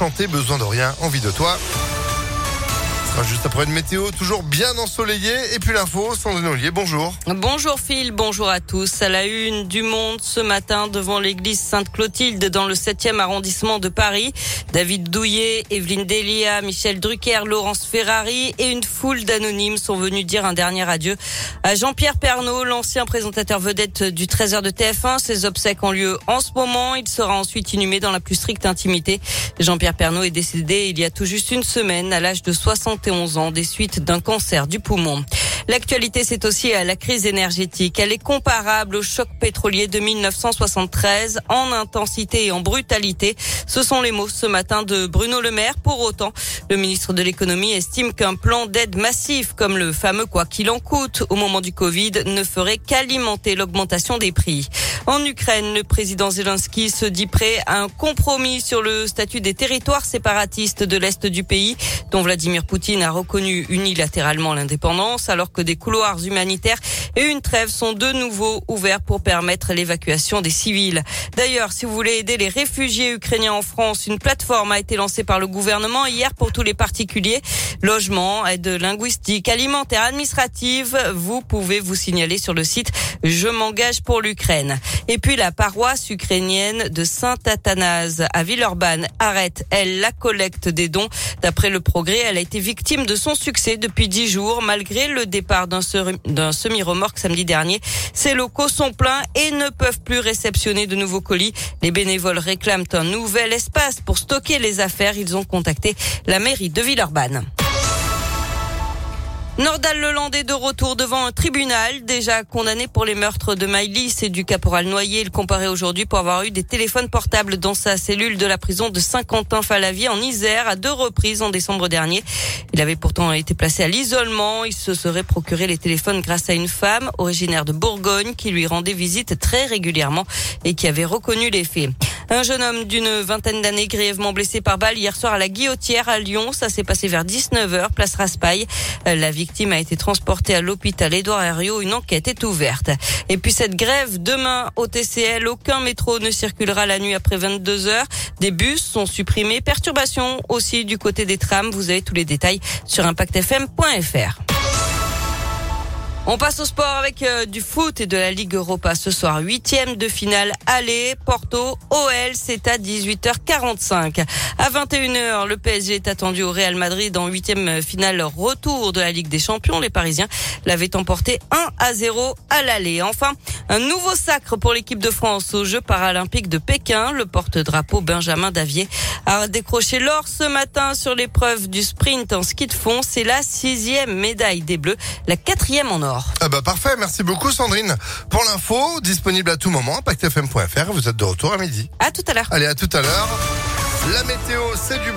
chanter Besoin de rien, envie de toi. Juste après une météo toujours bien ensoleillée. Et puis l'info, Sandrine Ollier, bonjour. Bonjour Phil, bonjour à tous. À la une du monde ce matin devant l'église Sainte-Clotilde dans le 7e arrondissement de Paris. David Douillet, Evelyne Delia, Michel Drucker, Laurence Ferrari et une foule d'anonymes sont venus dire un dernier adieu à Jean-Pierre Pernaud, l'ancien présentateur vedette du 13h de TF1. Ses obsèques ont lieu en ce moment. Il sera ensuite inhumé dans la plus stricte intimité. Jean-Pierre Pernaud est décédé il y a tout juste une semaine à l'âge de 71 ans des suites d'un cancer du poumon. L'actualité, c'est aussi à la crise énergétique. Elle est comparable au choc pétrolier de 1973 en intensité et en brutalité. Ce sont les mots ce matin de Bruno Le Maire. Pour autant, le ministre de l'économie estime qu'un plan d'aide massif comme le fameux quoi qu'il en coûte au moment du Covid ne ferait qu'alimenter l'augmentation des prix. En Ukraine, le président Zelensky se dit prêt à un compromis sur le statut des territoires séparatistes de l'Est du pays, dont Vladimir Poutine a reconnu unilatéralement l'indépendance, alors que des couloirs humanitaires et une trêve sont de nouveau ouverts pour permettre l'évacuation des civils. D'ailleurs, si vous voulez aider les réfugiés ukrainiens en France, une plateforme a été lancée par le gouvernement hier pour tous les particuliers. Logement, aide linguistique, alimentaire, administrative. Vous pouvez vous signaler sur le site Je m'engage pour l'Ukraine. Et puis la paroisse ukrainienne de Saint-Athanase à Villeurbanne arrête, elle, la collecte des dons. D'après le elle a été victime de son succès depuis dix jours, malgré le départ d'un semi-remorque samedi dernier. Ces locaux sont pleins et ne peuvent plus réceptionner de nouveaux colis. Les bénévoles réclament un nouvel espace pour stocker les affaires. Ils ont contacté la mairie de Villeurbanne. Nordal Leland est de retour devant un tribunal déjà condamné pour les meurtres de Maïlis et du caporal Noyer. Il comparait aujourd'hui pour avoir eu des téléphones portables dans sa cellule de la prison de Saint-Quentin-Falavier en Isère à deux reprises en décembre dernier. Il avait pourtant été placé à l'isolement. Il se serait procuré les téléphones grâce à une femme originaire de Bourgogne qui lui rendait visite très régulièrement et qui avait reconnu les faits. Un jeune homme d'une vingtaine d'années grièvement blessé par balle hier soir à la Guillotière à Lyon. Ça s'est passé vers 19h, place Raspail. La victime a été transportée à l'hôpital Édouard Herriot. Une enquête est ouverte. Et puis cette grève demain au TCL, aucun métro ne circulera la nuit après 22 h Des bus sont supprimés. Perturbation aussi du côté des trams. Vous avez tous les détails sur impactfm.fr. On passe au sport avec euh, du foot et de la Ligue Europa ce soir. Huitième de finale aller, Porto, OL, c'est à 18h45. À 21h, le PSG est attendu au Real Madrid en huitième finale retour de la Ligue des Champions. Les Parisiens l'avaient emporté 1 à 0 à l'aller. Enfin, un nouveau sacre pour l'équipe de France aux Jeux paralympiques de Pékin. Le porte-drapeau Benjamin Davier a décroché l'or ce matin sur l'épreuve du sprint en ski de fond. C'est la sixième médaille des Bleus, la quatrième en or. Ah bah parfait, merci beaucoup Sandrine. Pour l'info, disponible à tout moment, pactfm.fr, vous êtes de retour à midi. À tout à l'heure. Allez, à tout à l'heure. La météo, c'est du